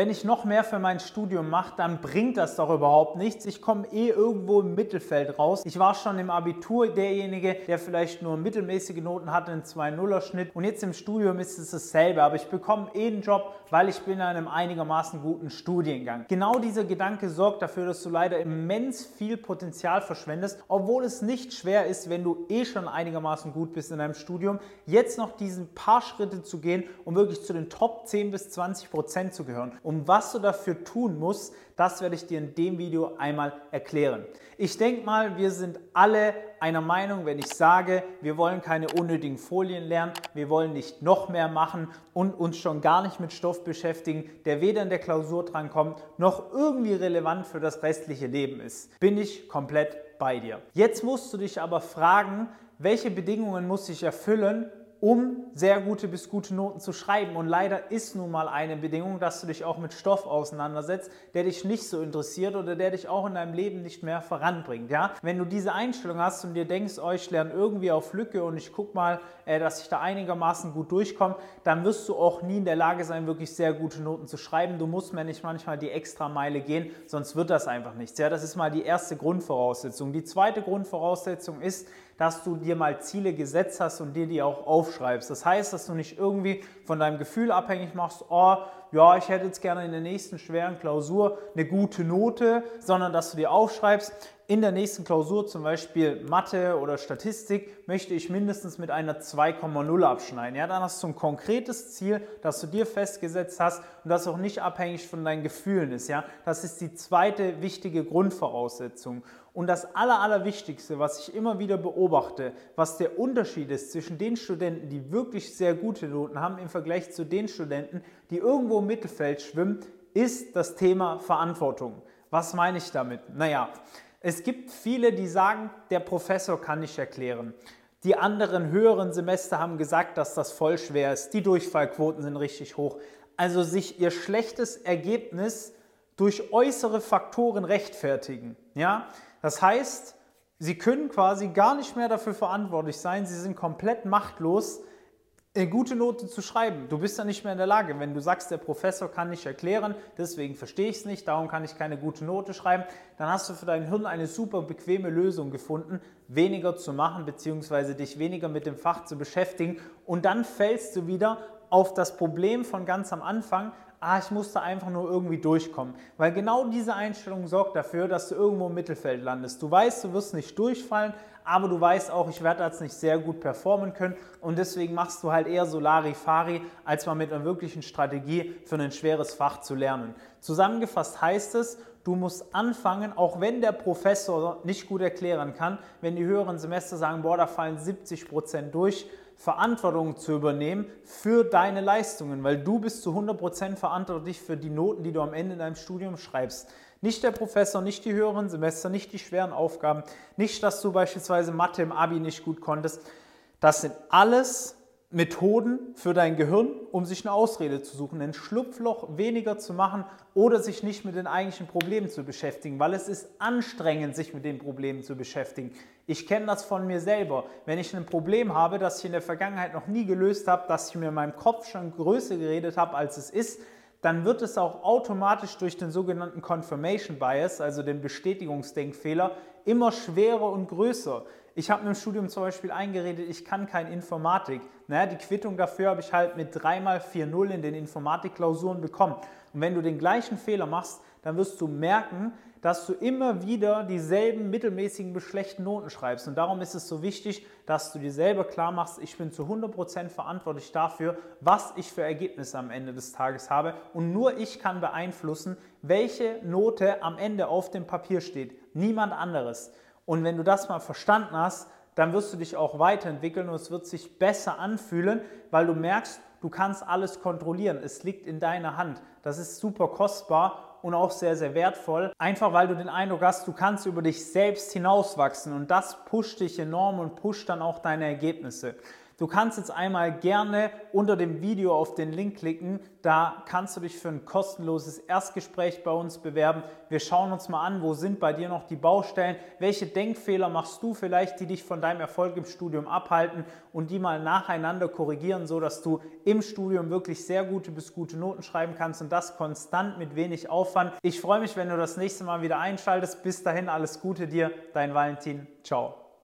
wenn ich noch mehr für mein Studium mache, dann bringt das doch überhaupt nichts. Ich komme eh irgendwo im Mittelfeld raus. Ich war schon im Abitur derjenige, der vielleicht nur mittelmäßige Noten hatte, einen 2-0er Schnitt und jetzt im Studium ist es dasselbe, aber ich bekomme eh einen Job, weil ich bin in einem einigermaßen guten Studiengang. Genau dieser Gedanke sorgt dafür, dass du leider immens viel Potenzial verschwendest, obwohl es nicht schwer ist, wenn du eh schon einigermaßen gut bist in deinem Studium, jetzt noch diesen paar Schritte zu gehen, um wirklich zu den Top 10 bis 20 Prozent zu gehören. Was du dafür tun musst, das werde ich dir in dem Video einmal erklären. Ich denke mal, wir sind alle einer Meinung, wenn ich sage, wir wollen keine unnötigen Folien lernen, wir wollen nicht noch mehr machen und uns schon gar nicht mit Stoff beschäftigen, der weder in der Klausur drankommt, noch irgendwie relevant für das restliche Leben ist. Bin ich komplett bei dir. Jetzt musst du dich aber fragen, welche Bedingungen muss ich erfüllen, um sehr gute bis gute Noten zu schreiben. Und leider ist nun mal eine Bedingung, dass du dich auch mit Stoff auseinandersetzt, der dich nicht so interessiert oder der dich auch in deinem Leben nicht mehr voranbringt. Ja? Wenn du diese Einstellung hast und dir denkst, oh, ich lerne irgendwie auf Lücke und ich gucke mal, äh, dass ich da einigermaßen gut durchkomme, dann wirst du auch nie in der Lage sein, wirklich sehr gute Noten zu schreiben. Du musst mir nicht manchmal die extra Meile gehen, sonst wird das einfach nichts. Ja? Das ist mal die erste Grundvoraussetzung. Die zweite Grundvoraussetzung ist, dass du dir mal Ziele gesetzt hast und dir die auch aufschreibst. Das heißt, dass du nicht irgendwie von deinem Gefühl abhängig machst, oh, ja, ich hätte jetzt gerne in der nächsten schweren Klausur eine gute Note, sondern dass du dir aufschreibst, in der nächsten Klausur, zum Beispiel Mathe oder Statistik, möchte ich mindestens mit einer 2,0 abschneiden. Ja, dann hast du ein konkretes Ziel, das du dir festgesetzt hast und das auch nicht abhängig von deinen Gefühlen ist. Ja, das ist die zweite wichtige Grundvoraussetzung. Und das Aller, Allerwichtigste, was ich immer wieder beobachte, was der Unterschied ist zwischen den Studenten, die wirklich sehr gute Noten haben, im Vergleich zu den Studenten, die irgendwo im Mittelfeld schwimmen, ist das Thema Verantwortung. Was meine ich damit? Naja, es gibt viele, die sagen, der Professor kann nicht erklären. Die anderen höheren Semester haben gesagt, dass das voll schwer ist. Die Durchfallquoten sind richtig hoch. Also sich ihr schlechtes Ergebnis durch äußere Faktoren rechtfertigen. Ja? Das heißt, sie können quasi gar nicht mehr dafür verantwortlich sein. Sie sind komplett machtlos, eine gute Note zu schreiben. Du bist ja nicht mehr in der Lage. Wenn du sagst, der Professor kann nicht erklären, deswegen verstehe ich es nicht, darum kann ich keine gute Note schreiben, dann hast du für dein Hirn eine super bequeme Lösung gefunden, weniger zu machen, beziehungsweise dich weniger mit dem Fach zu beschäftigen. Und dann fällst du wieder auf das Problem von ganz am Anfang, ah, ich musste einfach nur irgendwie durchkommen. Weil genau diese Einstellung sorgt dafür, dass du irgendwo im Mittelfeld landest. Du weißt, du wirst nicht durchfallen, aber du weißt auch, ich werde jetzt nicht sehr gut performen können und deswegen machst du halt eher Solari-Fari, als mal mit einer wirklichen Strategie für ein schweres Fach zu lernen. Zusammengefasst heißt es, du musst anfangen, auch wenn der Professor nicht gut erklären kann, wenn die höheren Semester sagen, boah, da fallen 70 Prozent durch, Verantwortung zu übernehmen für deine Leistungen, weil du bist zu 100% verantwortlich für die Noten, die du am Ende in deinem Studium schreibst. Nicht der Professor, nicht die höheren Semester, nicht die schweren Aufgaben, nicht, dass du beispielsweise Mathe im Abi nicht gut konntest. Das sind alles Methoden für dein Gehirn, um sich eine Ausrede zu suchen, ein Schlupfloch weniger zu machen oder sich nicht mit den eigentlichen Problemen zu beschäftigen, weil es ist anstrengend, sich mit den Problemen zu beschäftigen. Ich kenne das von mir selber. Wenn ich ein Problem habe, das ich in der Vergangenheit noch nie gelöst habe, das ich mir in meinem Kopf schon größer geredet habe, als es ist, dann wird es auch automatisch durch den sogenannten Confirmation Bias, also den Bestätigungsdenkfehler, immer schwerer und größer. Ich habe mir im Studium zum Beispiel eingeredet, ich kann kein Informatik. Naja, die Quittung dafür habe ich halt mit 3 mal 4-0 in den Informatikklausuren bekommen. Und wenn du den gleichen Fehler machst, dann wirst du merken, dass du immer wieder dieselben mittelmäßigen bis schlechten Noten schreibst. Und darum ist es so wichtig, dass du dir selber klar machst, ich bin zu 100% verantwortlich dafür, was ich für Ergebnisse am Ende des Tages habe. Und nur ich kann beeinflussen, welche Note am Ende auf dem Papier steht. Niemand anderes. Und wenn du das mal verstanden hast, dann wirst du dich auch weiterentwickeln und es wird sich besser anfühlen, weil du merkst, du kannst alles kontrollieren. Es liegt in deiner Hand. Das ist super kostbar und auch sehr, sehr wertvoll. Einfach weil du den Eindruck hast, du kannst über dich selbst hinauswachsen und das pusht dich enorm und pusht dann auch deine Ergebnisse. Du kannst jetzt einmal gerne unter dem Video auf den Link klicken. Da kannst du dich für ein kostenloses Erstgespräch bei uns bewerben. Wir schauen uns mal an, wo sind bei dir noch die Baustellen, welche Denkfehler machst du vielleicht, die dich von deinem Erfolg im Studium abhalten und die mal nacheinander korrigieren, so dass du im Studium wirklich sehr gute bis gute Noten schreiben kannst und das konstant mit wenig Aufwand. Ich freue mich, wenn du das nächste Mal wieder einschaltest. Bis dahin alles Gute dir, dein Valentin. Ciao.